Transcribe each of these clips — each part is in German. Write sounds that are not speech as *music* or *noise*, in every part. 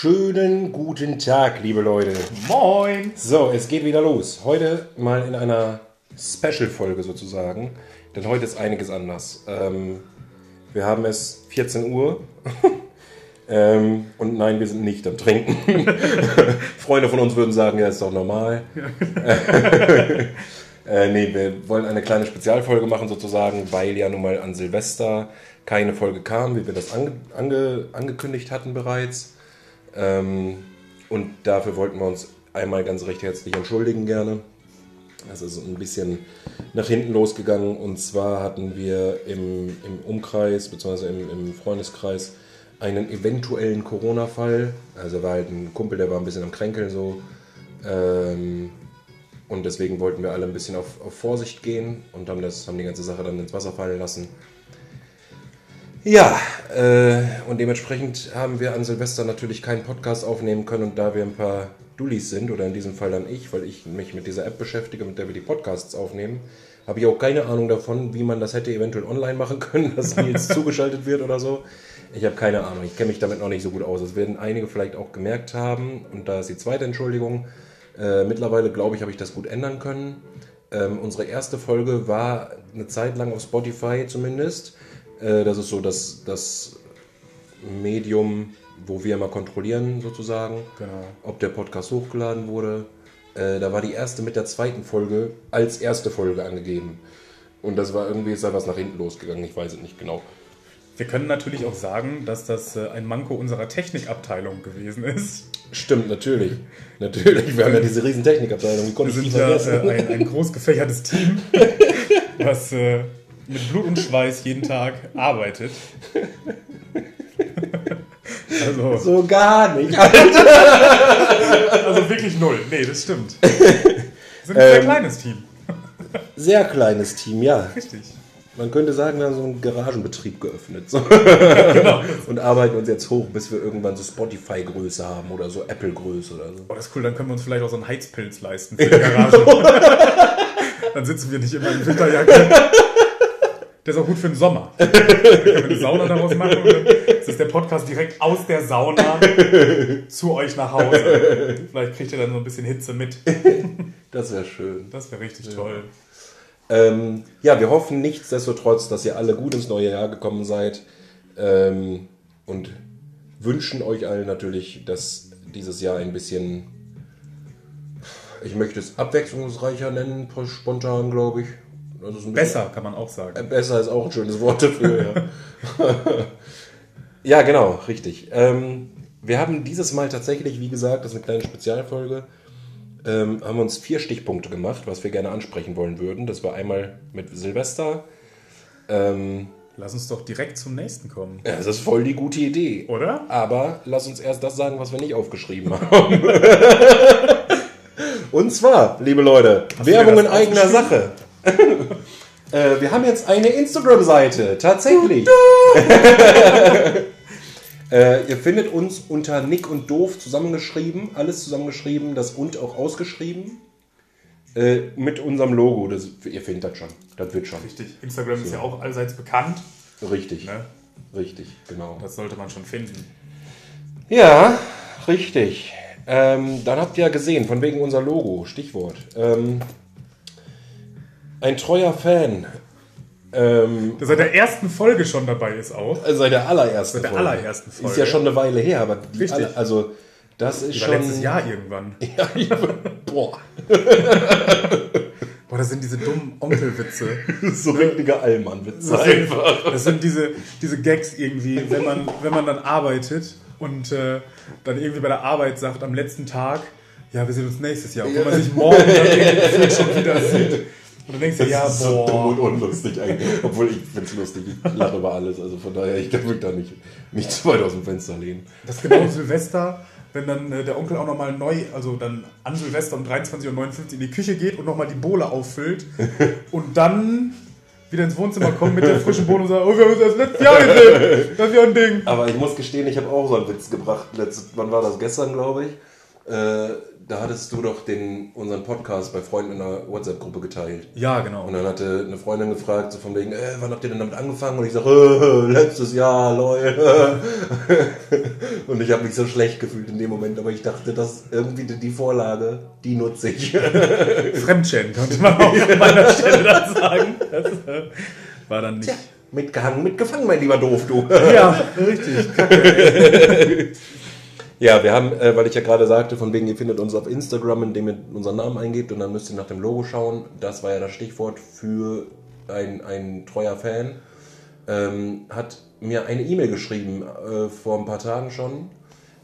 Schönen guten Tag, liebe Leute. Moin! So, es geht wieder los. Heute mal in einer Special-Folge sozusagen, denn heute ist einiges anders. Ähm, wir haben es 14 Uhr *laughs* ähm, und nein, wir sind nicht am Trinken. *laughs* Freunde von uns würden sagen, ja, ist doch normal. *laughs* äh, nee, wir wollen eine kleine Spezialfolge machen sozusagen, weil ja nun mal an Silvester keine Folge kam, wie wir das ange ange angekündigt hatten bereits. Ähm, und dafür wollten wir uns einmal ganz recht herzlich entschuldigen gerne. Das ist ein bisschen nach hinten losgegangen. Und zwar hatten wir im, im Umkreis bzw. Im, im Freundeskreis einen eventuellen Corona-Fall. Also war halt ein Kumpel, der war ein bisschen am Kränkeln so. Ähm, und deswegen wollten wir alle ein bisschen auf, auf Vorsicht gehen und haben, das, haben die ganze Sache dann ins Wasser fallen lassen. Ja, äh, und dementsprechend haben wir an Silvester natürlich keinen Podcast aufnehmen können und da wir ein paar Dullis sind, oder in diesem Fall dann ich, weil ich mich mit dieser App beschäftige, mit der wir die Podcasts aufnehmen, habe ich auch keine Ahnung davon, wie man das hätte eventuell online machen können, *laughs* dass Nils zugeschaltet wird oder so. Ich habe keine Ahnung, ich kenne mich damit noch nicht so gut aus. Das werden einige vielleicht auch gemerkt haben und da ist die zweite Entschuldigung. Äh, mittlerweile glaube ich, habe ich das gut ändern können. Ähm, unsere erste Folge war eine Zeit lang auf Spotify zumindest. Äh, das ist so das, das Medium, wo wir mal kontrollieren, sozusagen, Genau. ob der Podcast hochgeladen wurde. Äh, da war die erste mit der zweiten Folge als erste Folge angegeben. Und das war irgendwie, ist da was nach hinten losgegangen, ich weiß es nicht genau. Wir können natürlich auch sagen, dass das äh, ein Manko unserer Technikabteilung gewesen ist. Stimmt, natürlich. Natürlich, wir haben ja diese riesen Technikabteilung, Wir sind ja äh, ein, ein groß gefächertes Team, *laughs* was äh, mit Blut und Schweiß jeden Tag arbeitet. Also, so gar nicht. also wirklich null. Nee, das stimmt. Wir sind ein sehr Ähm, kleines Team. Sehr kleines Team, ja. Richtig. Man könnte sagen, wir haben so einen Garagenbetrieb geöffnet. So. Genau. Und arbeiten uns jetzt hoch, bis wir irgendwann so Spotify-Größe haben oder so Apple-Größe oder so. Oh, das ist cool, dann können wir uns vielleicht auch so einen Heizpilz leisten für die Garage. *laughs* dann sitzen wir nicht immer in Winterjacke. Der ist auch gut für den Sommer. Dann können wir eine Sauna daraus machen. Dann ist der Podcast direkt aus der Sauna zu euch nach Hause. Vielleicht kriegt ihr dann so ein bisschen Hitze mit. *laughs* Das wäre schön. Das wäre richtig toll. Ähm, ja, wir hoffen nichtsdestotrotz, dass ihr alle gut ins neue Jahr gekommen seid ähm, und wünschen euch allen natürlich, dass dieses Jahr ein bisschen, ich möchte es abwechslungsreicher nennen, spontan, glaube ich. Ein bisschen- Besser, kann man auch sagen. Äh, Besser ist auch ein schönes Wort dafür, ja. *laughs* ja, genau, richtig. Ähm, wir haben dieses Mal tatsächlich, wie gesagt, das ist eine kleine Spezialfolge, ähm, haben uns vier Stichpunkte gemacht, was wir gerne ansprechen wollen würden. Das war einmal mit Silvester. Ähm, Lass uns doch direkt zum nächsten kommen. ja, das ist voll die gute Idee. Oder? Aber lass uns erst das sagen, was wir nicht aufgeschrieben haben. *laughs* Und zwar, liebe Leute, Hast Werbung in eigener Sache. *laughs* äh, wir haben jetzt eine Instagram-Seite, tatsächlich. *laughs* äh, ihr findet uns unter Nick und Doof zusammengeschrieben, alles zusammengeschrieben, das und auch ausgeschrieben. Äh, mit unserem Logo, das, ihr findet das schon, das wird schon. Richtig. Instagram ist ja auch allseits bekannt. Richtig, Ne? richtig, genau. Das sollte man schon finden. Ja, richtig. Ähm, dann habt ihr ja gesehen, von wegen unser Logo, Stichwort. Ähm, ein treuer Fan. Ähm, Der seit der ersten Folge schon dabei ist auch. seit der allerersten Seit der Folge. allerersten Folge. Ist ja schon eine Weile her, aber die Richtig. alle, also das ist schon. letztes Jahr irgendwann. *laughs* Ja, ich, boah, Boah, das sind diese dummen Onkelwitze. *laughs* so richtige Allmann-Witze Das sind, einfach. das sind diese, diese Gags irgendwie, wenn man, wenn man dann arbeitet und äh, dann irgendwie bei der Arbeit sagt am letzten Tag, ja, wir sehen uns nächstes Jahr. Und wenn man sich morgen dann irgendwie *laughs* schon wieder sieht. Und dann denkst du, ja, Das ist so dumm und boah. unlustig eigentlich. Obwohl ich finde es lustig, ich lache über alles. Also von daher, ich mich da nicht, nicht zu weit aus dem Fenster lehnen. Das ist genau Silvester, wenn dann äh, der Onkel auch nochmal neu, also dann an Silvester um 23.59 Uhr in die Küche geht und nochmal die Bohle auffüllt *laughs* und dann wieder ins Wohnzimmer kommt mit der frischen Bohle und sagt, oh, wir haben uns das letztes Jahr gesehen. Das ist ja ein Ding. Aber ich muss gestehen, ich habe auch so einen Witz gebracht. Letztes, wann war das? Gestern, glaube ich. Äh, da hattest du doch den, unseren Podcast bei Freunden in einer WhatsApp-Gruppe geteilt. Ja, genau. Und dann hatte eine Freundin gefragt, so von wegen, äh, wann habt ihr denn damit angefangen? Und ich sage, äh, letztes Jahr, Leute. *laughs* Und ich habe mich so schlecht gefühlt in dem Moment, aber ich dachte, dass irgendwie die, Vorlage, die nutze ich. *laughs* Fremdschäden könnte man auch an meiner Stelle dann sagen. Das äh, war dann nicht. Tja, mitgehangen, mitgefangen, mein lieber Doof, du. Ja, richtig. *laughs* Ja, wir haben, äh, weil ich ja gerade sagte, von wegen, ihr findet uns auf Instagram, indem ihr unseren Namen eingebt und dann müsst ihr nach dem Logo schauen. Das war ja das Stichwort für ein, ein treuer Fan. Ähm, hat mir eine E-Mail geschrieben, äh, vor ein paar Tagen schon.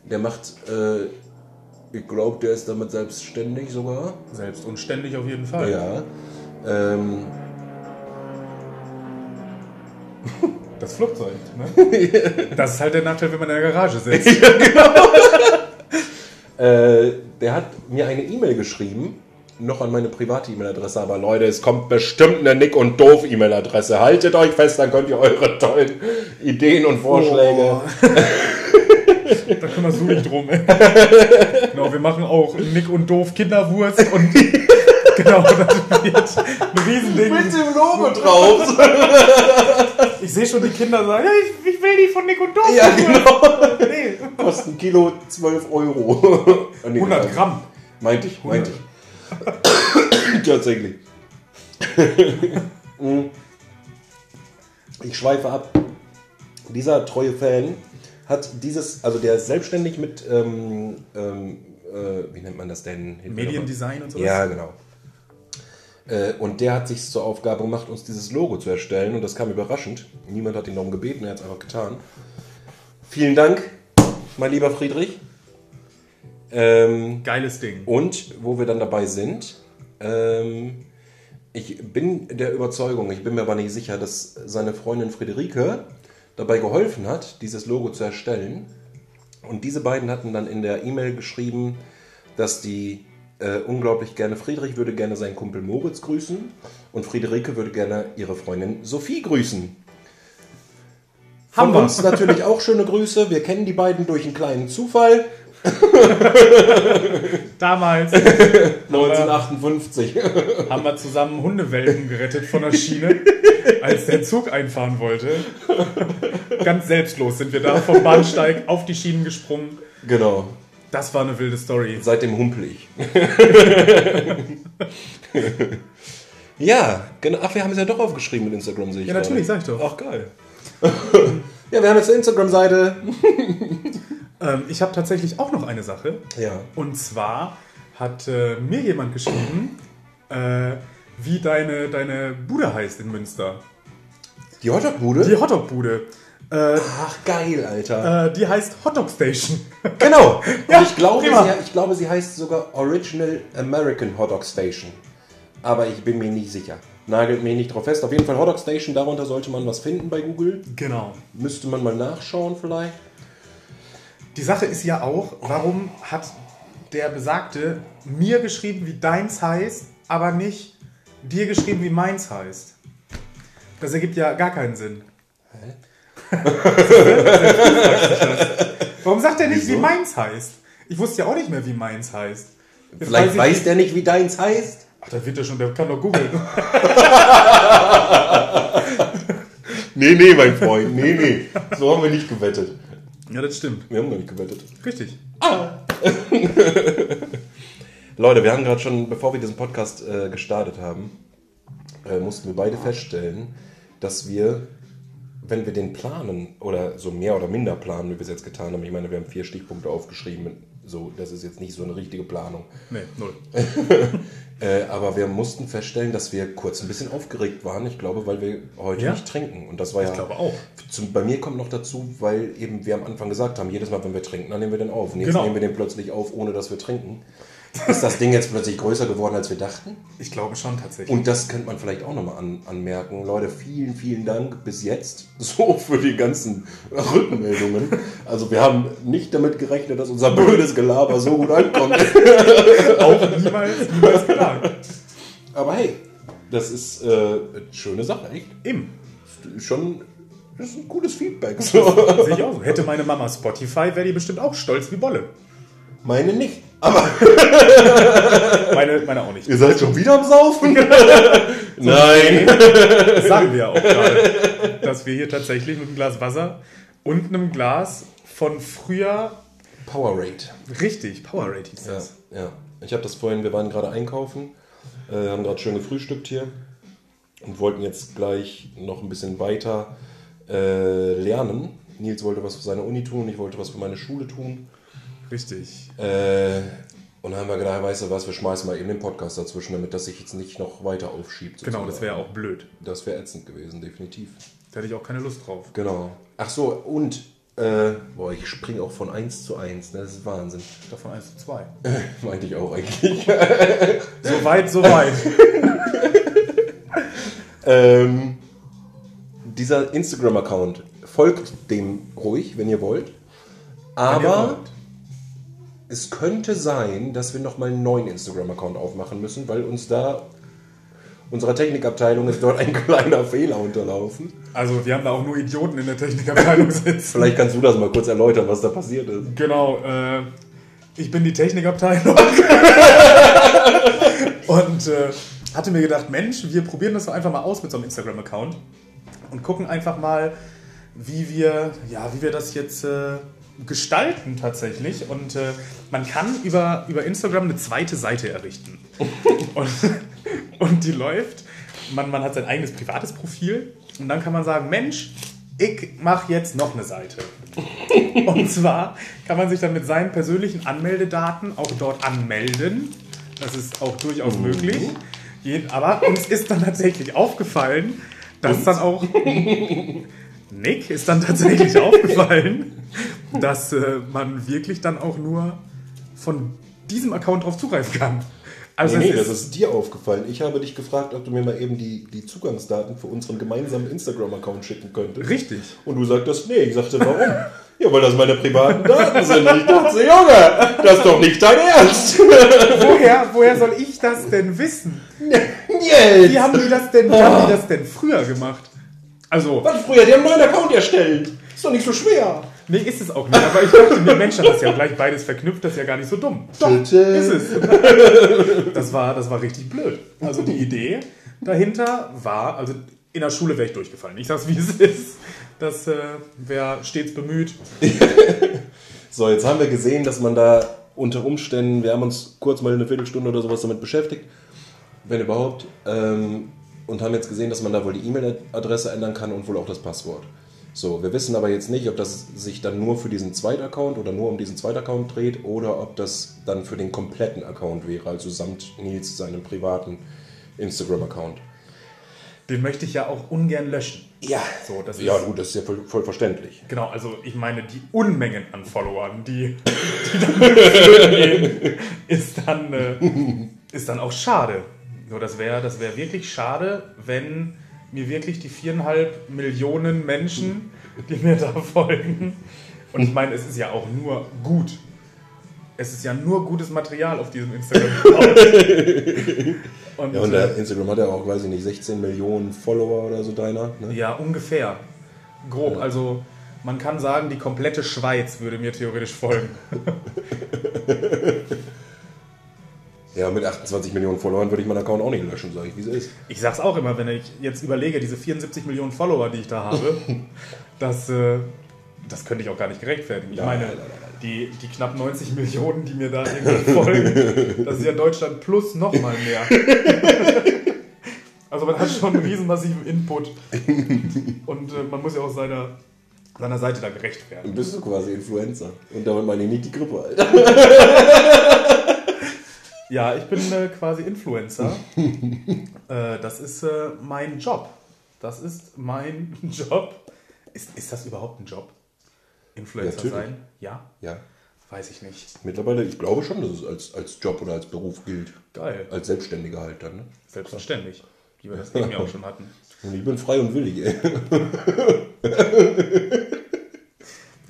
Der macht, äh, ich glaube, der ist damit selbstständig sogar. Selbst und ständig auf jeden Fall. Ja. Ähm, *laughs* Das Flugzeug, ne? *laughs* Das ist halt der Nachteil, wenn man in der Garage sitzt. *laughs* *laughs* Äh, der hat mir eine E-Mail geschrieben, noch an meine private E-Mail-Adresse, aber Leute, es kommt bestimmt eine Nick und Doof E-Mail-Adresse. Haltet euch fest, dann könnt ihr eure tollen Ideen und Vorschläge. Oh. da kümmern wir nicht drum. Ey. Genau, wir machen auch Nick und Doof Kinderwurst und *laughs* genau, das wird ein Riesending. dem Logo drauf. Ich sehe schon die Kinder sagen, ja, ich, ich will die von Nick und Doof. ja, genau. *laughs* Nee. Kostet ein Kilo 12 Euro. Ah, *laughs* nee, 100 Gramm. Meinte ich, meinte ich. Tatsächlich. Mm. ich schweife ab. Dieser treue Fan hat dieses, also der ist selbstständig mit, ähm, ähm, äh, wie nennt man das denn? Mediendesign und sowas. Ja, genau. Äh, Und der hat sich zur Aufgabe gemacht, uns dieses Logo zu erstellen. Und das kam überraschend. Niemand hat ihn darum gebeten, er hat es einfach getan. Vielen Dank, mein lieber Friedrich. Ähm, Geiles Ding. und wo wir dann dabei sind, ähm, ich bin der Überzeugung, ich bin mir aber nicht sicher, dass seine Freundin Friederike dabei geholfen hat, dieses Logo zu erstellen. Und diese beiden hatten dann in der E-Mail geschrieben, dass die äh, unglaublich gerne, Friedrich würde gerne seinen Kumpel Moritz grüßen und Friederike würde gerne ihre Freundin Sophie grüßen. Von Hammer. uns natürlich auch schöne Grüße. Wir kennen die beiden durch einen kleinen Zufall. *laughs* Damals 1958. *laughs* haben wir zusammen Hundewelpen gerettet von der Schiene, als der Zug einfahren wollte. Ganz selbstlos sind wir da vom Bahnsteig auf die Schienen gesprungen. genau. Das war eine wilde Story. Seitdem humpel ich. *laughs* ja, genau. Ach, wir haben es ja doch aufgeschrieben mit Instagram, sehe ich. Ja, natürlich, sag ich doch. Ach, geil. *laughs* ja, wir haben jetzt eine Instagram-Seite. *laughs* Ähm, ich habe tatsächlich auch noch eine Sache. Ja. Und zwar hat äh, mir jemand geschrieben, äh, wie deine, deine Bude heißt in Münster. Die Hotdog-Bude? Die Hotdog-Bude. Äh, Ach, geil, Alter. äh, die heißt Hotdog Station. *laughs* Genau. Ja, ich glaube, prima. sie, ich glaube, sie heißt sogar Original American Hotdog Station. Aber ich bin mir nicht sicher. Nagelt mir nicht drauf fest. Auf jeden Fall Hotdog Station, darunter sollte man was finden bei Google. Genau. Müsste man mal nachschauen vielleicht. Die Sache ist ja auch, warum hat der Besagte mir geschrieben, wie deins heißt, aber nicht dir geschrieben, wie meins heißt? Das ergibt ja gar keinen Sinn. *laughs* Warum sagt er nicht, Wieso? wie meins heißt? Ich wusste ja auch nicht mehr, wie meins heißt. Jetzt Vielleicht ich- weiß der nicht, wie deins heißt. Ach, da wird er schon, der kann doch googeln. *laughs* Nee, nee, mein Freund. Nee, nee. So haben wir nicht gewettet. ja, das stimmt. Wir haben noch nicht gewettet. Richtig. *laughs* Leute, wir haben gerade schon, bevor wir diesen Podcast äh, gestartet haben, äh, mussten wir beide feststellen, dass wir, wenn wir den planen oder so mehr oder minder planen, wie wir es jetzt getan haben, ich meine, wir haben vier Stichpunkte aufgeschrieben, so, das ist jetzt nicht so eine richtige Planung. Nee, null. *laughs* Äh, aber wir mussten feststellen, dass wir kurz ein bisschen aufgeregt waren. Ich glaube, weil wir heute Ja. nicht trinken. Und das war ja. Ich glaube auch. Zum, bei mir kommt noch dazu, weil eben wir am Anfang gesagt haben, jedes Mal, wenn wir trinken, dann nehmen wir den auf. Und jetzt Genau. nehmen wir den plötzlich auf, ohne dass wir trinken. Ist das Ding jetzt plötzlich größer geworden, als wir dachten? Ich glaube schon tatsächlich. Und das könnte man vielleicht auch nochmal an, anmerken. Leute, vielen, vielen Dank bis jetzt *laughs* so für die ganzen Rückmeldungen. Also wir haben nicht damit gerechnet, dass unser blödes Gelaber so gut ankommt. *laughs* auch niemals, niemals gedacht. Aber hey, das ist äh, eine schöne Sache, echt. Eben. Schon das ist ein gutes Feedback. So. Sehe ich auch. Hätte meine Mama Spotify, wäre die bestimmt auch stolz wie Bolle. Meine nicht. Aber *laughs* Meine, meine auch nicht. ihr seid schon wieder am Saufen? *laughs* Nein. Das sagen wir ja auch gerade, *laughs* dass wir hier tatsächlich mit einem Glas Wasser und einem Glas von früher, Powerade. richtig, Powerade hieß Ja, das. ja. Ich habe das vorhin, wir waren gerade einkaufen, äh, haben gerade schön gefrühstückt hier und wollten jetzt gleich noch ein bisschen weiter äh, lernen. Nils wollte was für seine Uni tun, ich wollte was für meine Schule tun. Richtig. Äh, und dann haben wir gedacht, weißt du was, wir schmeißen mal eben den Podcast dazwischen, damit das sich jetzt nicht noch weiter aufschiebt. Genau, sozusagen. das wäre auch blöd. Das wäre ätzend gewesen, definitiv. Da hätte ich auch keine Lust drauf. Genau. Ach so, und, äh, boah, ich springe auch von 1 zu 1, ne? das ist Wahnsinn. Davon 1 zu 2. Meinte ich auch eigentlich. *laughs* So weit, so weit. *laughs* ähm, dieser Instagram-Account, folgt dem ruhig, wenn ihr wollt. Aber es könnte sein, dass wir nochmal einen neuen Instagram-Account aufmachen müssen, weil uns da, unserer Technikabteilung ist dort ein *laughs* kleiner Fehler unterlaufen. Also, wir haben da auch nur Idioten in der Technikabteilung *laughs* sitzen. Vielleicht kannst du das mal kurz erläutern, was da passiert ist. Genau, äh, ich bin die Technikabteilung. *laughs* und äh, hatte mir gedacht, Mensch, wir probieren das doch einfach mal aus mit so einem Instagram-Account und gucken einfach mal, wie wir, ja, wie wir das jetzt äh, gestalten tatsächlich. Und äh, man kann über, über Instagram eine zweite Seite errichten. *laughs* und, und die läuft. Man, man hat sein eigenes privates Profil und dann kann man sagen, Mensch, ich mache jetzt noch eine Seite. *laughs* Und zwar kann man sich dann mit seinen persönlichen Anmeldedaten auch dort anmelden. Das ist auch durchaus möglich. Je- Aber uns ist dann tatsächlich aufgefallen, dass dann auch *laughs* Nick ist dann tatsächlich aufgefallen, *laughs* dass äh, man wirklich dann auch nur von diesem Account drauf zugreifen kann. Also nee, nee, das ist dir aufgefallen. Ich habe dich gefragt, ob du mir mal eben die, die Zugangsdaten für unseren gemeinsamen Instagram-Account schicken könntest. richtig. Und du sagtest, nee. Ich sagte, warum? *laughs* ja, weil das meine privaten Daten sind. Ich dachte, Junge, das ist doch nicht dein Ernst. *laughs* Woher, woher soll ich das denn wissen? Jetzt. Wie haben die das denn, wie haben die das denn früher gemacht? Also, Was früher? Die haben einen neuen Account erstellt. Ist doch nicht so schwer. Nee, ist es auch nicht. Aber ich dachte mir, Mensch, das ist ja gleich beides verknüpft, das ist ja gar nicht so dumm. Doch, ist es. Das war, das war richtig blöd. Also die Idee dahinter war, also in der Schule wäre ich durchgefallen. Ich sag's, wie es ist. Das äh, wäre stets bemüht. So, jetzt haben wir gesehen, dass man da unter Umständen, wir haben uns kurz mal eine Viertelstunde oder sowas damit beschäftigt, wenn überhaupt, ähm, und haben jetzt gesehen, dass man da wohl die E-Mail-Adresse ändern kann und wohl auch das Passwort. So, wir wissen aber jetzt nicht, ob das sich dann nur für diesen Zweitaccount oder nur um diesen Zweitaccount dreht oder ob das dann für den kompletten Account wäre, also samt Nils seinem privaten Instagram-Account. Den möchte ich ja auch ungern löschen. Ja, So, das ja ist- gut, das ist ja voll, voll verständlich. Genau, also ich meine, die Unmengen an Followern, die, *laughs* die dann gehen, ist dann, äh, ist dann auch schade. So, das wäre das wär wirklich schade, wenn mir wirklich die viereinhalb Millionen Menschen, die mir da folgen, und ich meine, es ist ja auch nur gut. Es ist ja nur gutes Material auf diesem Instagram-Account. *laughs* Und, Ja, und äh, der Instagram hat ja auch, weiß ich nicht, 16 Millionen Follower oder so deiner. Ne? Ja, ungefähr. Grob. Also man kann sagen, die komplette Schweiz würde mir theoretisch folgen. *laughs* Ja, mit 28 Millionen Followern würde ich meinen Account auch nicht löschen, sage ich, wie es ist. Ich sag's auch immer, wenn ich jetzt überlege, diese 74 Millionen Follower, die ich da habe, *laughs* das, äh, das könnte ich auch gar nicht gerechtfertigen. Ich meine, die, die knapp 90 Millionen, die mir da irgendwie folgen, *laughs* das ist ja Deutschland plus nochmal mehr. *laughs* Also man hat schon einen riesen massiven Input. Und äh, man muss ja auch seiner, seiner Seite da gerecht werden. Dann bist du quasi Influencer. Und damit meine ich nicht die Grippe, Alter. Ja, ich bin äh, quasi Influencer. *laughs* äh, das ist äh, mein Job. Das ist mein *laughs* Job. Ist, ist das überhaupt ein Job? Influencer Natürlich. sein? Ja? Ja, Weiß ich nicht. mittlerweile, ich glaube schon, dass es als, als Job oder als Beruf gilt. Geil. Als Selbstständiger halt dann. Ne? Selbstverständlich. Wie wir das eben ja auch schon hatten. Und *laughs* ich bin frei und willig, ey.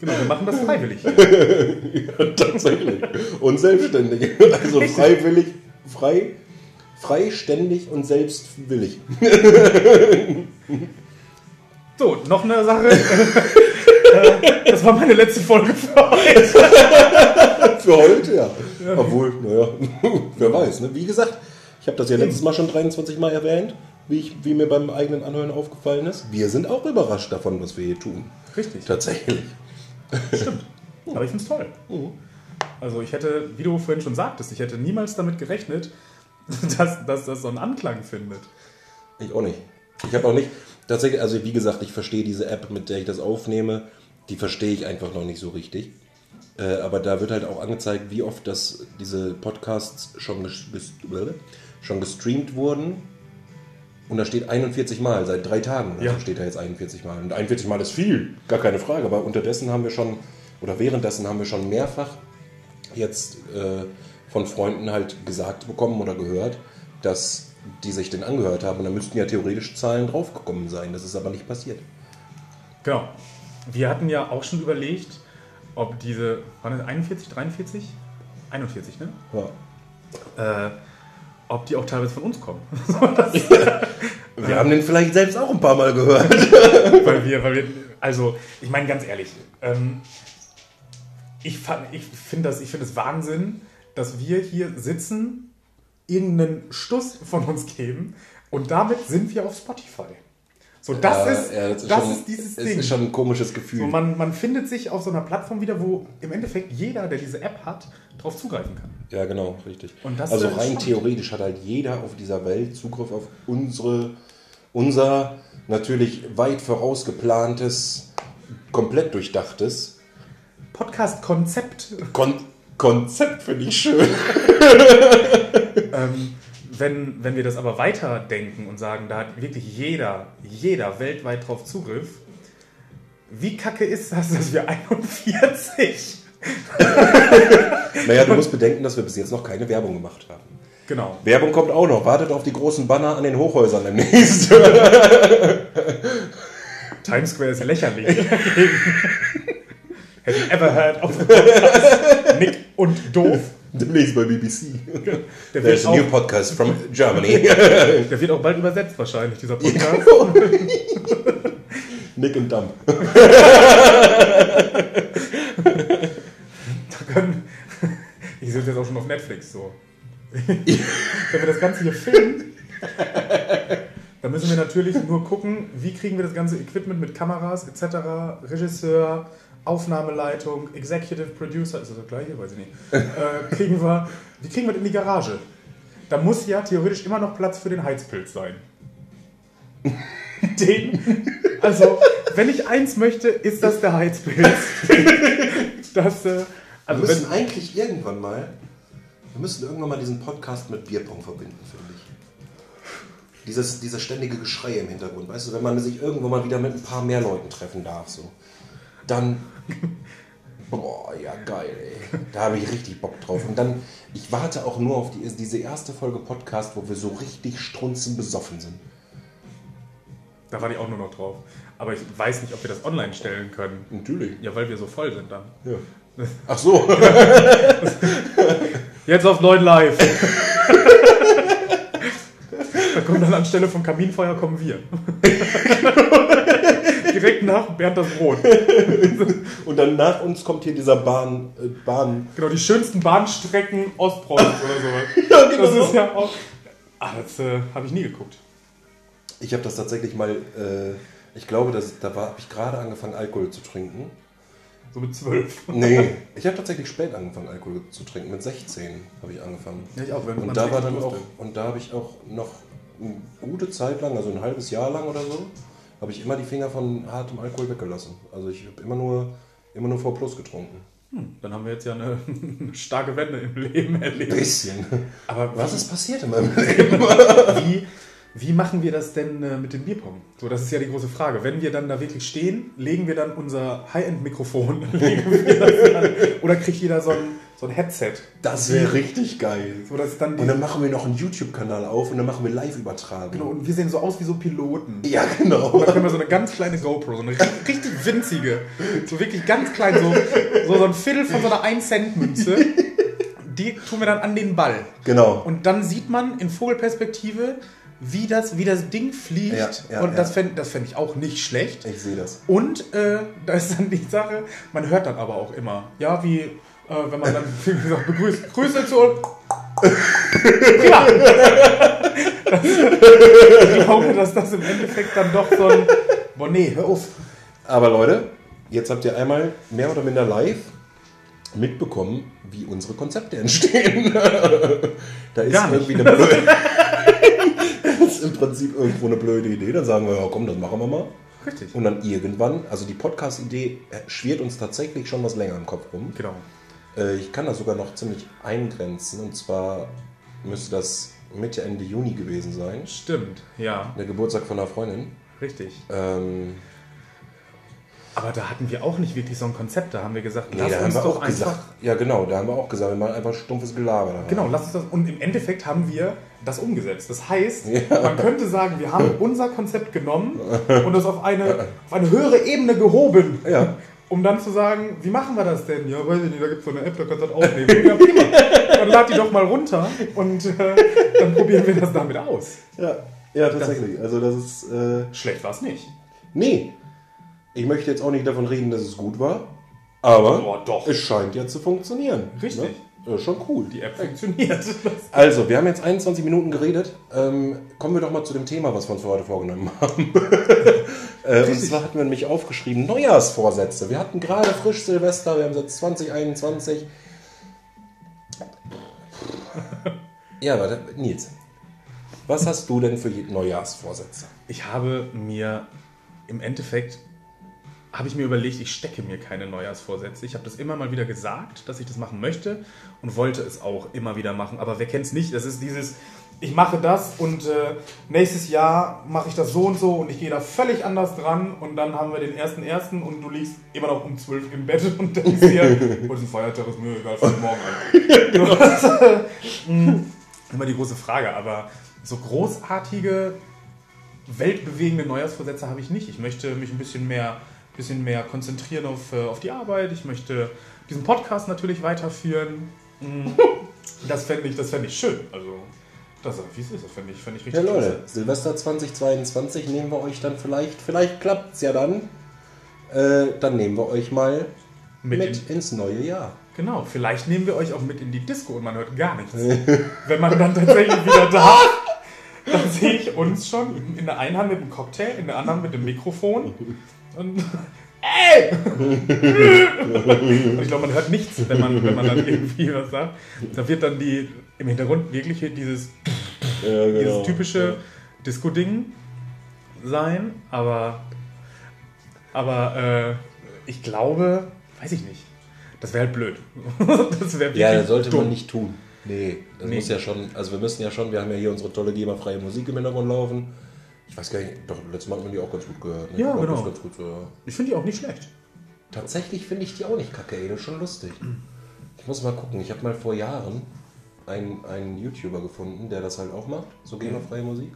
Genau, wir machen das freiwillig *laughs* hier. Tatsächlich. Und selbstständig. Also freiwillig, frei, freiständig und selbstwillig. So, noch eine Sache. Äh, das war meine letzte Folge für heute. Für heute, ja. Obwohl, naja, wer weiß. Ne? Wie gesagt, ich habe das ja letztes Mal schon 23 Mal erwähnt, wie, ich, wie mir beim eigenen Anhören aufgefallen ist. Wir sind auch überrascht davon, was wir hier tun. Richtig. Tatsächlich. Stimmt. *laughs* Aber ich finde es toll. Also ich hätte, wie du vorhin schon sagtest, ich hätte niemals damit gerechnet, *laughs* dass, dass das so einen Anklang findet. Ich auch nicht. Ich habe auch nicht, tatsächlich, also wie gesagt, ich verstehe diese App, mit der ich das aufnehme, die verstehe ich einfach noch nicht so richtig. Äh, aber da wird halt auch angezeigt, wie oft das, diese Podcasts schon, ges ges schon gestreamt wurden. Und da steht 41 Mal, seit drei Tagen. Also Ja. steht da jetzt 41 Mal. Und 41 Mal ist viel, gar keine Frage. Aber unterdessen haben wir schon, oder währenddessen haben wir schon mehrfach jetzt äh, von Freunden halt gesagt bekommen oder gehört, dass die sich den angehört haben. Und da müssten ja theoretisch Zahlen draufgekommen sein. Das ist aber nicht passiert. Genau. Wir hatten ja auch schon überlegt, ob diese, waren das 41, 43? 41, ne? Ja. Äh, ob die auch teilweise von uns kommen. *laughs* Wir haben den vielleicht selbst auch ein paar Mal gehört. *laughs* weil wir, weil wir, also, ich meine ganz ehrlich, ähm, ich, fand- ich finde das, ich finde es Wahnsinn, dass wir hier sitzen, irgendeinen Stuss von uns geben und damit sind wir auf Spotify. So, das, Ja, ist, ja, das, schon, ist dieses es Ding. ist schon ein komisches Gefühl. so, man, man findet sich auf so einer Plattform wieder, wo im Endeffekt jeder, der diese App hat, drauf zugreifen kann. Ja, genau, richtig. Das also ist rein spannend. theoretisch hat halt jeder auf dieser Welt Zugriff auf unsere, unser natürlich weit vorausgeplantes, komplett durchdachtes Podcast-Konzept. Kon Konzept, finde ich schön. *laughs* Ähm, wenn, wenn wir das aber weiterdenken und sagen, da hat wirklich jeder, jeder weltweit drauf Zugriff, wie kacke ist das, dass wir 41? Naja, du musst bedenken, dass wir bis jetzt noch keine Werbung gemacht haben. Genau. Werbung kommt auch noch. Wartet auf die großen Banner an den Hochhäusern demnächst. *laughs* Times Square ist lächerlich. Have you ever heard of Nick und Doof? Demnächst bei BBC. Der There's wird, a new auch, podcast from Germany. *laughs* der wird auch bald übersetzt wahrscheinlich, dieser Podcast. Nick und Dump. Da können, ich sehe jetzt auch schon auf Netflix so. *laughs* Wenn wir das Ganze hier filmen, dann müssen wir natürlich nur gucken, wie kriegen wir das ganze Equipment mit Kameras etc., Regisseur, Aufnahmeleitung, Executive Producer, ist das das gleiche? Weiß ich nicht. Äh, kriegen wir, wie kriegen wir in die Garage? Da muss ja theoretisch immer noch Platz für den Heizpilz sein. Den, also, wenn ich eins möchte, ist das der Heizpilz. Das, äh, Wir also wenn, müssen eigentlich irgendwann mal, wir müssen irgendwann mal diesen Podcast mit Bierpong verbinden, finde ich. Dieses, dieses ständige Geschrei im Hintergrund, weißt du, wenn man sich irgendwann mal wieder mit ein paar mehr Leuten treffen darf, so, dann, boah, ja geil, ey, da habe ich richtig Bock drauf. Und dann, ich warte auch nur auf die, diese erste Folge Podcast, wo wir so richtig strunzen besoffen sind. Da warte ich auch nur noch drauf. Aber ich weiß nicht, ob wir das online stellen können. Natürlich. Ja, weil wir so voll sind dann. Ja. *laughs* Ach so. Jetzt auf 9 Live. da kommt dann anstelle vom Kaminfeuer kommen wir. *laughs* Direkt nach Bernd das Brot. *laughs* Und dann nach uns kommt hier dieser Bahn, äh, Bahn, Genau, die schönsten Bahnstrecken Ostpreußen oder sowas. *laughs* Ja, genau. Das ist ja auch. Ah, das äh, habe ich nie geguckt. Ich habe das tatsächlich mal, äh, ich glaube, dass, da habe ich gerade angefangen, Alkohol zu trinken. So mit 12. *laughs* Nee, ich habe tatsächlich spät angefangen, Alkohol zu trinken. Mit 16 habe ich angefangen. Ja, ich auch, wenn man Und da war dann auch, und da habe ich auch noch eine gute Zeit lang, also ein halbes Jahr lang oder so, habe ich immer die Finger von hartem Alkohol weggelassen. Also ich habe immer nur, immer nur V Plus getrunken. Hm, dann haben wir jetzt ja eine, *laughs* eine starke Wende im Leben erlebt. Bisschen. Aber Was ist passiert in meinem Leben? *laughs* wie, wie machen wir das denn äh, mit dem Bierpong? So, das ist ja die große Frage. Wenn wir dann da wirklich stehen, legen wir dann unser High-End-Mikrofon, *laughs* oder kriegt jeder so ein, so ein Headset? Das wäre richtig geil. So, dass dann Und dann machen wir noch einen YouTube-Kanal auf und dann machen wir Live-Übertragung. genau, und wir sehen so aus wie so Piloten. Ja, Und genau. dann können wir so eine ganz kleine GoPro, so eine richtig, richtig winzige, so wirklich ganz klein, so, so, so ein Viertel von so einer 1-Cent-Münze, die tun wir dann an den Ball. Genau. Und dann sieht man in Vogelperspektive, wie das, wie das Ding fliegt. Ja, ja, und das ja. fände das fänd ich auch nicht schlecht. Ich sehe das. Und äh, *laughs* da ist dann die Sache, man hört dann aber auch immer, ja, wie äh, wenn man dann *laughs* wie gesagt, begrüßt, Grüße zu uns. *laughs* Prima. Ich glaube, dass das im Endeffekt dann doch so ein. Boah, nee, hör auf. Aber Leute, jetzt habt ihr einmal mehr oder minder live mitbekommen, wie unsere Konzepte entstehen. *laughs* da ist irgendwie eine blöde. das ist im Prinzip irgendwo eine blöde Idee. Dann sagen wir, ja komm, das machen wir mal. Richtig. Und dann irgendwann, also die Podcast-Idee schwirrt uns tatsächlich schon was länger im Kopf rum. Genau. Äh, Ich kann das sogar noch ziemlich eingrenzen. Und zwar müsste das Mitte, Ende Juni gewesen sein. Stimmt, ja, Der Geburtstag von einer Freundin. richtig. Ähm, Aber da hatten wir auch nicht wirklich so ein Konzept. Da haben wir gesagt, nee, lass uns wir doch auch einfach. gesagt. Ja, genau, da haben wir auch gesagt, wir machen einfach stumpfes Gelaber. Genau, lass uns das. Und im Endeffekt haben wir das umgesetzt. Das heißt, Ja. man könnte sagen, wir haben unser Konzept genommen und das auf eine, auf eine höhere Ebene gehoben. Ja. Um dann zu sagen, wie machen wir das denn? Ja, weiß ich nicht, da gibt es so eine App, da kannst du das aufnehmen. Ja, prima. Dann lad die doch mal runter und äh, dann probieren wir das damit aus. Ja, ja tatsächlich. also das ist. Äh, Schlecht war es nicht. nee. Ich möchte jetzt auch nicht davon reden, dass es gut war. Aber Boah, es scheint ja zu funktionieren. Richtig. Ne? Ja, schon cool. Die App funktioniert. *laughs* Also, wir haben jetzt 21 Minuten geredet. Ähm, kommen wir doch mal zu dem Thema, was wir uns für heute vorgenommen haben. *laughs* äh, und zwar hatten wir nämlich aufgeschrieben Neujahrsvorsätze. Wir hatten gerade frisch Silvester, wir haben jetzt 2021. Ja, warte, Nils. Was hast du denn für Neujahrsvorsätze? Ich habe mir im Endeffekt habe ich mir überlegt, ich stecke mir keine Neujahrsvorsätze. Ich habe das immer mal wieder gesagt, dass ich das machen möchte und wollte es auch immer wieder machen. Aber wer kennt es nicht? Das ist dieses, ich mache das und äh, nächstes Jahr mache ich das so und so und ich gehe da völlig anders dran und dann haben wir den ersten ersten und du liegst immer noch um 12 im Bett und *laughs* denkst dir, oh, das ist ein Feiertag, ist mir egal, fang morgen an. Mm, *laughs* *laughs* immer die große Frage, aber so großartige weltbewegende Neujahrsvorsätze habe ich nicht. Ich möchte mich ein bisschen mehr, bisschen mehr konzentrieren auf, äh, auf die Arbeit. Ich möchte diesen Podcast natürlich weiterführen. Mm, *laughs* Das fände ich, das fänd ich schön. Also, das, wie es ist, das fände ich, fänd ich Ja, richtig Leute, Silvester 2022 nehmen wir euch dann vielleicht, vielleicht klappt es ja dann. Äh, dann nehmen wir euch mal Mit mit, ins neue Jahr. Genau, vielleicht nehmen wir euch auch mit in die Disco und man hört gar nichts. *laughs* Wenn man dann tatsächlich wieder da dann sehe ich uns schon in der einen Hand mit dem Cocktail, in der anderen mit dem Mikrofon. Und *laughs* ey! Und *laughs* ich glaube, man hört nichts, wenn man, wenn man dann irgendwie was sagt. Da wird dann die im Hintergrund wirklich dieses, Ja, genau. dieses typische Disco-Ding sein, aber, aber äh, ich glaube, weiß ich nicht. Das wäre halt blöd. *laughs* Das wäre Ja, das sollte dumm. man nicht tun. Nee, das Nee. muss ja schon, also wir müssen ja schon, wir haben ja hier unsere tolle GEMA-freie Musik im Hintergrund laufen. Ich weiß gar nicht, doch, letztes Mal hat man die auch ganz gut gehört. Ne? Ja, Ich glaub, genau. Ganz gut so. Ich finde die auch nicht schlecht. Tatsächlich finde ich die auch nicht kacke, ey, das ist schon lustig. Ich muss mal gucken, ich habe mal vor Jahren einen, einen YouTuber gefunden, der das halt auch macht, so GEMA-freie Musik.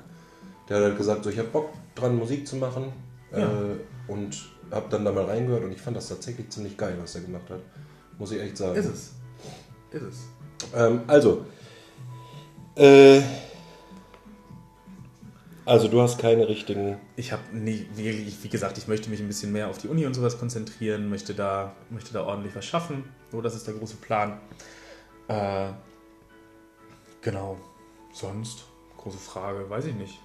Der hat halt gesagt, so ich habe Bock dran, Musik zu machen Ja. äh, und habe dann da mal reingehört und ich fand das tatsächlich ziemlich geil, was er gemacht hat. Muss ich echt sagen. Ist es. Ist es. Ähm, also, äh, also du hast keine richtigen. Ich habe nie wirklich, wie gesagt, ich möchte mich ein bisschen mehr auf die Uni und sowas konzentrieren, möchte da, möchte da ordentlich was schaffen. So, das ist der große Plan. Äh, genau. Sonst, große Frage, weiß ich nicht.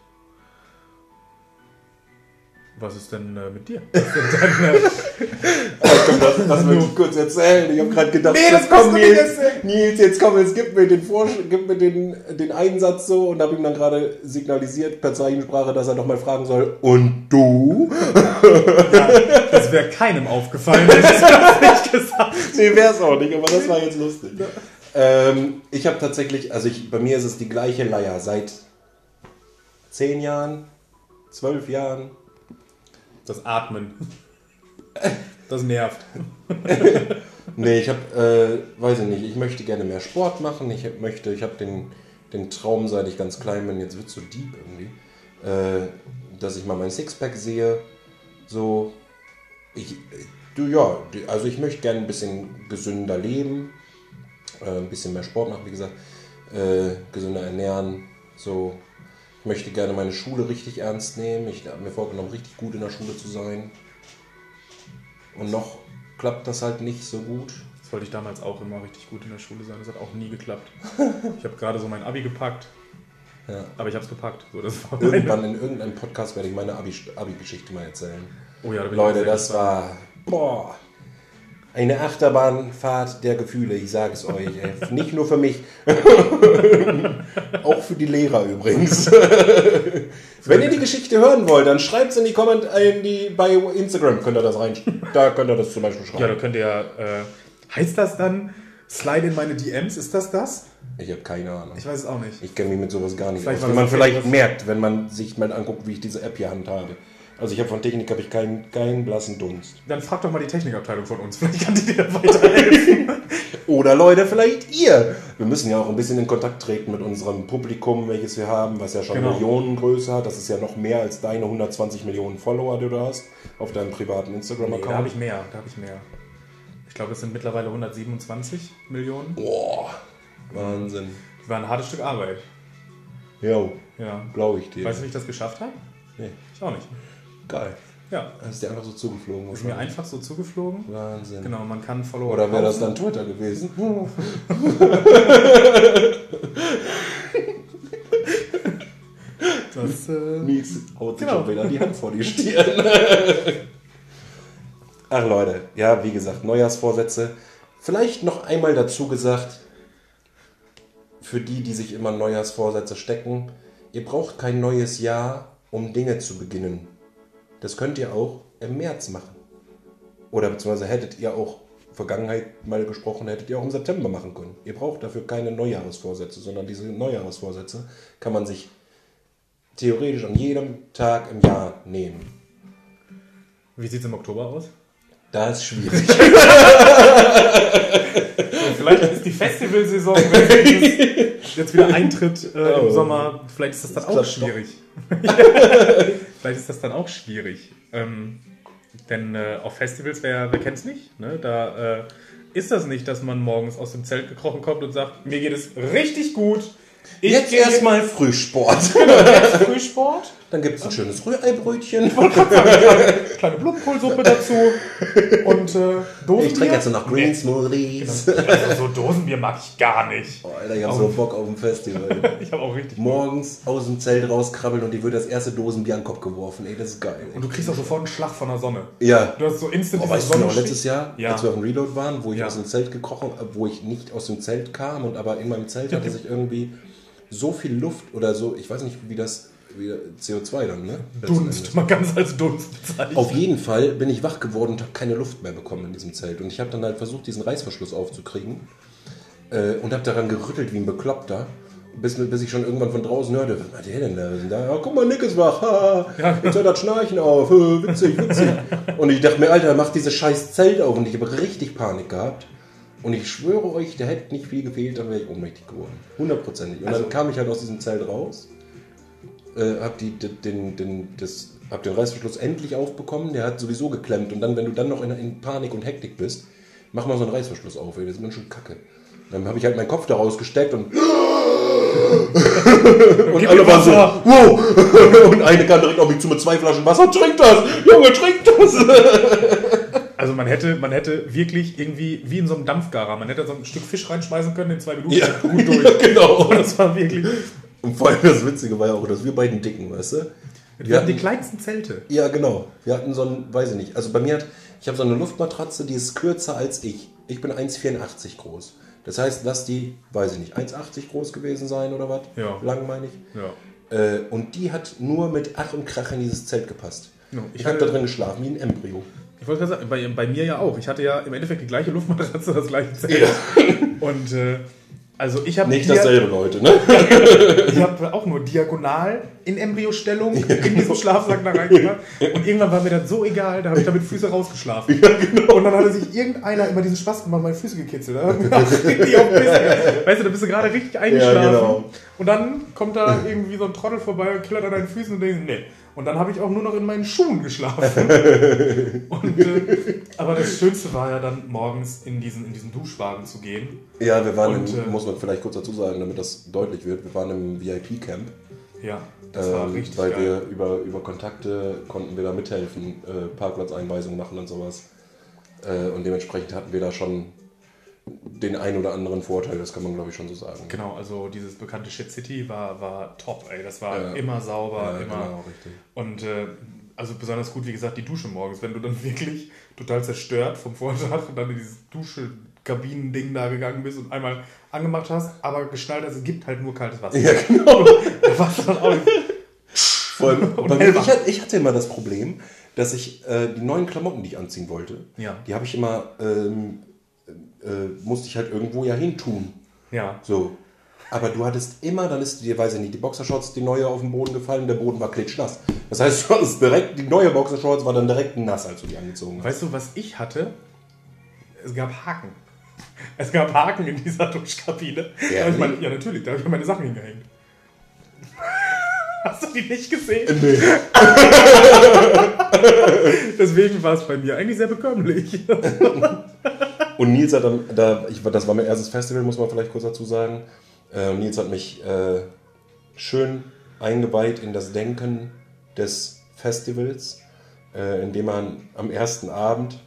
Was ist denn äh, mit dir? *laughs* Was deine, Komm, das, das will ich kurz erzählen. Ich habe gerade gedacht, Nee, das komm, Nils. Nils, jetzt komm, jetzt gib mir den Vorsch gib mir den, den Einsatz so und habe ihm dann gerade signalisiert per Zeichensprache, dass er doch mal fragen soll. Und du? ja, das wäre keinem aufgefallen, hätte ich das nicht *laughs* gesagt. Nee, wär's auch nicht, aber das war jetzt lustig. Ähm, ich habe tatsächlich, also ich, bei mir ist es die gleiche Leier seit zehn Jahren, zwölf Jahren. Das Atmen. Das nervt. Nee, ich habe, äh, weiß ich nicht, ich möchte gerne mehr Sport machen. Ich hab- möchte, ich habe den, den Traum, seit ich ganz klein bin, jetzt wird so deep irgendwie, äh, dass ich mal mein Sixpack sehe. So, ich, du, ja, also ich möchte gerne ein bisschen gesünder leben, äh, ein bisschen mehr Sport machen, wie gesagt, äh, gesünder ernähren, so. Ich möchte gerne meine Schule richtig ernst nehmen. Ich habe mir vorgenommen, richtig gut in der Schule zu sein. Und noch klappt das halt nicht so gut. wollte ich damals auch immer richtig gut in der Schule sein. Das hat auch nie geklappt. *laughs* Ich habe gerade so mein Abi gepackt. Ja. Aber ich habe es gepackt. So, das Irgendwann in irgendeinem Podcast werde ich meine Abi- Abi-Geschichte mal erzählen. Oh ja, da bin ich Leute, sehr das war boah, eine Achterbahnfahrt der Gefühle, ich sage es euch. Nicht nur für mich, *laughs* *laughs* auch für die Lehrer übrigens. *laughs* *laughs* Wenn ihr die Geschichte hören wollt, dann schreibt es in die Kommentare, in die, bei Instagram könnt ihr das rein. Da könnt ihr das zum Beispiel Ja, da schreiben. könnt ihr ja. Äh, heißt das dann Slide in meine DMs? Ist das das? Ich habe keine Ahnung. Ich weiß es auch nicht. Ich kenne mich mit sowas gar nicht Vielleicht aus. Wie man vielleicht merkt, wenn man sich mal anguckt, wie ich diese App hier handhabe. Also ich habe von Technik habe ich keinen, keinen blassen Dunst. Dann frag doch mal die Technikabteilung von uns. *laughs* Vielleicht kann die dir da weiterhelfen. *laughs* Oder Leute, vielleicht ihr. Wir müssen ja auch ein bisschen in Kontakt treten mit unserem Publikum, welches wir haben, was ja schon Genau. Millionengröße hat. Das ist ja noch mehr als deine 120 Millionen Follower, die du hast auf deinem privaten Nee, Instagram-Account. da habe ich mehr. Da habe ich mehr. Ich glaube, es sind mittlerweile 127 Millionen. Boah, Wahnsinn. Das war ein hartes Stück Arbeit. Jo, Ja. glaube ich dir. Weißt du, wie ich das geschafft habe? Nee. Ich auch nicht. Geil. Ja. Das ist dir einfach so zugeflogen. Ist mir einfach so zugeflogen. Wahnsinn. Genau, man kann Follower Oder wäre das dann Twitter gewesen? *laughs* Das, äh, Mies haut sich Genau. schon wieder die Hand vor die Stirn. *laughs* Ach Leute, ja, wie gesagt, Neujahrsvorsätze. Vielleicht noch einmal dazu gesagt, für die, die sich immer Neujahrsvorsätze stecken, ihr braucht kein neues Jahr, um Dinge zu beginnen. Das könnt ihr auch im März machen. Oder beziehungsweise hättet ihr auch, Vergangenheit mal gesprochen, hättet ihr auch im September machen können. Ihr braucht dafür keine Neujahresvorsätze, sondern diese Neujahresvorsätze kann man sich theoretisch an jedem Tag im Jahr nehmen. wie sieht es im Oktober aus? Da ist schwierig. *laughs* Vielleicht ist die Festivalsaison, wenn jetzt- wieder eintritt äh, Oh. im Sommer, vielleicht ist das dann Das auch schwierig. *laughs* vielleicht ist das dann auch schwierig. Ähm, denn äh, auf Festivals, wer, wer kennt es nicht? Ne? Da äh, ist das nicht, dass man morgens aus dem Zelt gekrochen kommt und sagt, mir geht es richtig gut. Ich Jetzt erstmal Frühsport. *laughs* jetzt Frühsport, Dann gibt es ein schönes Rührei-Brötchen. kleine Blumenkohlsuppe dazu und äh, Dosenbier. Ich trinke jetzt noch Green Smoothies. Also so Dosenbier mag ich gar nicht. Oh, Alter, ich hab so Bock auf ein Festival. *laughs* Ich habe auch richtig Morgens aus dem Zelt rauskrabbeln und die wird das erste Dosenbier an den Kopf geworfen. Ey, das ist geil. Und du kriegst auch sofort einen Schlag von der Sonne. Ja. Du hast so instant Oh, weißt du noch, letztes Jahr, Ja. als wir auf dem Reload waren, wo ich Ja. aus dem Zelt gekrochen, äh, wo ich nicht aus dem Zelt kam und aber in meinem Zelt hatte sich irgendwie so viel Luft oder so, ich weiß nicht, wie das, wie CO2 dann, ne? Dunst. Man kann es als Dunst bezeichnen. Auf jeden Fall bin ich wach geworden und habe keine Luft mehr bekommen in diesem Zelt. Und ich habe dann halt versucht, diesen Reißverschluss aufzukriegen äh, und habe daran gerüttelt wie ein Bekloppter. Bis, bis ich schon irgendwann von draußen hörte, was macht der denn da? da ja, guck mal, Nick ist wach. Ha, Ja. Jetzt hört das Schnarchen auf. Äh, witzig, witzig. *laughs* und ich dachte mir, Alter, mach dieses scheiß Zelt auf. Und ich habe richtig Panik gehabt. Und ich schwöre euch, da hätte nicht viel gefehlt, dann wäre ich ohnmächtig geworden. Hundertprozentig. Und Also- dann kam ich halt aus diesem Zelt raus äh, hab, die, den, den, das, hab den Reißverschluss endlich aufbekommen. Der hat sowieso geklemmt. Und dann, wenn du dann noch in, in Panik und Hektik bist, mach mal so einen Reißverschluss auf. Ey. Das ist mir schon kacke. Dann habe ich halt meinen Kopf da rausgesteckt und. *laughs* und alle waren so, wow! *laughs* und eine kam direkt auf mich zu mit zwei Flaschen Wasser. Trink das! Junge, trink das! *laughs* Also man hätte, man hätte wirklich irgendwie, wie in so einem Dampfgarer, man hätte so ein Stück Fisch reinschmeißen können in zwei Minuten Ja. gut durch. genau. Das war wirklich. Und vor allem das Witzige war ja auch, dass wir beiden Dicken, weißt du? Wir hatten die kleinsten Zelte. Ja, genau. Wir hatten so ein, weiß ich nicht. Also bei mir hat, ich habe so eine Luftmatratze, die ist kürzer als ich. Ich bin 1,84 groß. Das heißt, lass die, weiß ich nicht, 1,80 groß gewesen sein oder was? Ja. Lang meine ich. Ja. Äh, und die hat nur mit Ach und Krach in dieses Zelt gepasst. Ja, Ich, ich habe da drin geschlafen, wie ein Embryo. Ich wollte gerade sagen, bei, bei mir ja auch. Ich hatte ja im Endeffekt die gleiche Luftmatratze, das gleiche Zelt. Und äh, also ich habe Nicht dasselbe, Leute, ne? Ich habe auch nur diagonal in Embryostellung in diesen Schlafsack da reingemacht. Und irgendwann war mir das so egal, da habe ich da mit Füße rausgeschlafen. Und dann hatte sich irgendeiner immer diesen Spaß gemacht, meine Füße gekitzelt. Weißt du, da bist du gerade richtig eingeschlafen. Ja, genau. Und dann kommt da irgendwie so ein Trottel vorbei und killert an deinen Füßen und denkst, nee. Und dann habe ich auch nur noch in meinen Schuhen geschlafen. *laughs* und, äh, aber das Schönste war ja dann morgens in diesen, in diesen Duschwagen zu gehen. Ja, wir waren, Und, im, äh, muss man vielleicht kurz dazu sagen, damit das deutlich wird, wir waren im VIP-Camp. Ja, das war Ähm, richtig weil geil. wir über, über Kontakte konnten wir da mithelfen, äh, Parkplatzeinweisungen machen und sowas. Äh, und dementsprechend hatten wir da schon den einen oder anderen Vorteil, das kann man glaube ich schon so sagen. Genau, also dieses bekannte Shit City war, war top, ey. Das war Ja. immer sauber, Ja, immer. genau, richtig. Und äh, also besonders gut, wie gesagt, die Dusche morgens, wenn du dann *laughs* wirklich total zerstört vom Vortag und dann in dieses Dusche-Kabinen-Ding da gegangen bist und einmal angemacht hast, aber geschnallt hast, es gibt halt nur kaltes Wasser. Ja, *laughs* genau. Da du dann auch *laughs* Vor allem, ich, hatte, ich hatte immer das Problem, dass ich äh, die neuen Klamotten, die ich anziehen wollte, Ja. die habe ich immer, ähm, äh, musste ich halt irgendwo ja hin tun. Ja. So. Aber du hattest immer, dann ist dir, weiß ich nicht, die Boxershorts, die neue auf den Boden gefallen, der Boden war klitschnass. Das heißt, du hattest direkt, die neue Boxershorts war dann direkt nass, als du die angezogen hast. Weißt du, was ich hatte? Es gab Haken. Es gab Haken in dieser *laughs* Duschkabine. Da hab ich meine, ja, natürlich, da habe ich meine Sachen hingehängt. *laughs* Hast du die nicht gesehen? Nee. *laughs* Deswegen war es bei mir eigentlich sehr bekömmlich. Und Nils hat dann, da, ich, das war mein erstes Festival, muss man vielleicht kurz dazu sagen. Äh, Nils hat mich äh, schön eingeweiht in das Denken des Festivals, äh, indem man am ersten Abend,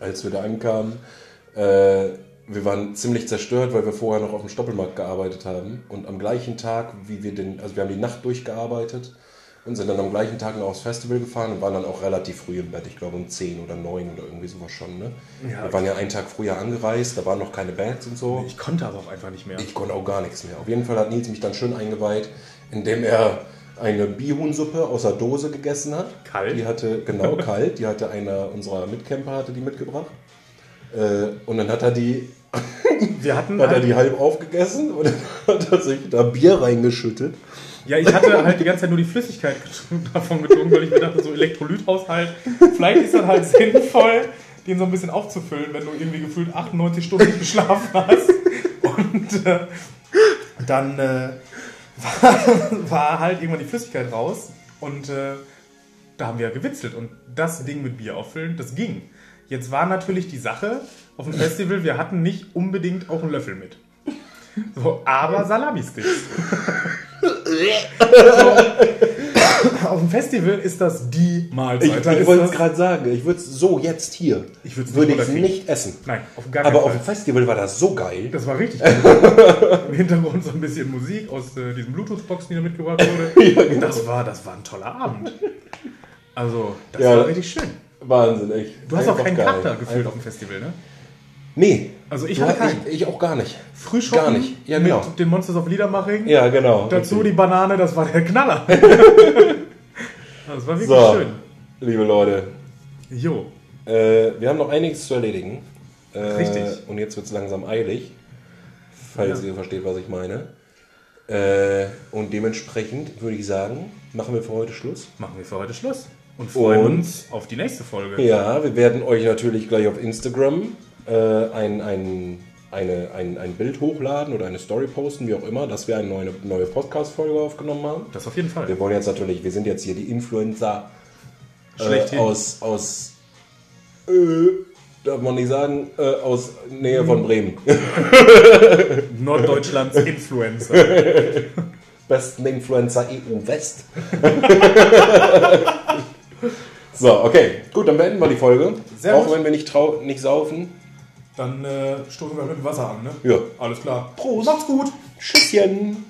als wir da ankamen, äh, wir waren ziemlich zerstört, weil wir vorher noch auf dem Stoppelmarkt gearbeitet haben. Und am gleichen Tag, wie wir den, also wir haben die Nacht durchgearbeitet und sind dann am gleichen Tag noch aufs Festival gefahren und waren dann auch relativ früh im Bett. Ich glaube um 10 oder 9 oder irgendwie sowas schon. Ne? Ja. Wir waren ja einen Tag früher angereist, da waren noch keine Bands und so. Ich konnte aber auch einfach nicht mehr. Ich konnte auch gar nichts mehr. Auf jeden Fall hat Nils mich dann schön eingeweiht, indem er eine Bihuhnsuppe aus der Dose gegessen hat. Kalt? Die hatte, genau, *laughs* kalt. Die hatte einer unserer Mitcamper hatte die mitgebracht. Äh, und dann hat er die, *laughs* Wir hatten hat er halt, die halb aufgegessen und *laughs* dann hat er sich da Bier reingeschüttet. ja, ich hatte halt die ganze Zeit nur die Flüssigkeit *laughs* davon getrunken, weil ich mir dachte, so Elektrolythaushalt, vielleicht ist das halt sinnvoll, den so ein bisschen aufzufüllen, wenn du irgendwie gefühlt 98 Stunden geschlafen hast. Und äh, dann äh, war, war halt irgendwann die Flüssigkeit raus und äh, da haben wir gewitzelt und das Ding mit Bier auffüllen, das ging. Jetzt war natürlich die Sache auf dem Festival, wir hatten nicht unbedingt auch einen Löffel mit. So, aber Salami-Sticks. so, auf dem Festival ist das die Ich, Mahlzeit. Ich ist wollte es gerade sagen, ich würde es so jetzt hier, Ich würde ich runterkriegen. nicht essen. Nein, auf gar keinen Aber auf Fall. dem Festival war das so geil. Das war richtig *laughs* gut. Im Hintergrund so ein bisschen Musik aus äh, diesen Bluetooth-Boxen, die da mitgebracht wurde. *laughs* das, war, das war ein toller Abend. Also, das Ja. war richtig schön. Wahnsinn, echt. Du hast auch keinen geil. Charakter gefühlt auf dem Festival, ne? Nee. Also ich hatte keinen. Ich, ich auch gar nicht. Frühschoppen Gar nicht. Ja, genau. mit den Monsters of Liedermaching. Ja, genau. Dazu richtig. die Banane, das war der Knaller. *laughs* das war wirklich So, schön. liebe Leute, Jo. äh, wir haben noch einiges zu erledigen. Äh, Richtig. Und jetzt wird es langsam eilig, falls Ja. ihr versteht, was ich meine. Äh, und dementsprechend würde ich sagen, machen wir für heute Schluss. Machen wir für heute Schluss. Und freuen Und? uns auf die nächste Folge. Ja, wir werden euch natürlich gleich auf Instagram äh, ein, ein, eine, ein, ein Bild hochladen oder eine Story posten, wie auch immer, dass wir eine neue, neue Podcast-Folge aufgenommen haben. Das auf jeden Fall. Wir wollen jetzt natürlich, wir sind jetzt hier die Influencer äh, aus, aus äh, darf man nicht sagen, äh, aus Nähe von Bremen. *laughs* Norddeutschlands Influencer. *laughs* Besten Influencer EU West. *laughs* so, okay, gut, dann beenden wir die Folge. Sehr Auch gut. wenn wir nicht, trau nicht saufen. Dann äh, stoßen wir mit dem Wasser an, ne? Ja. Alles klar. Prost. Macht's gut. Tschüsschen.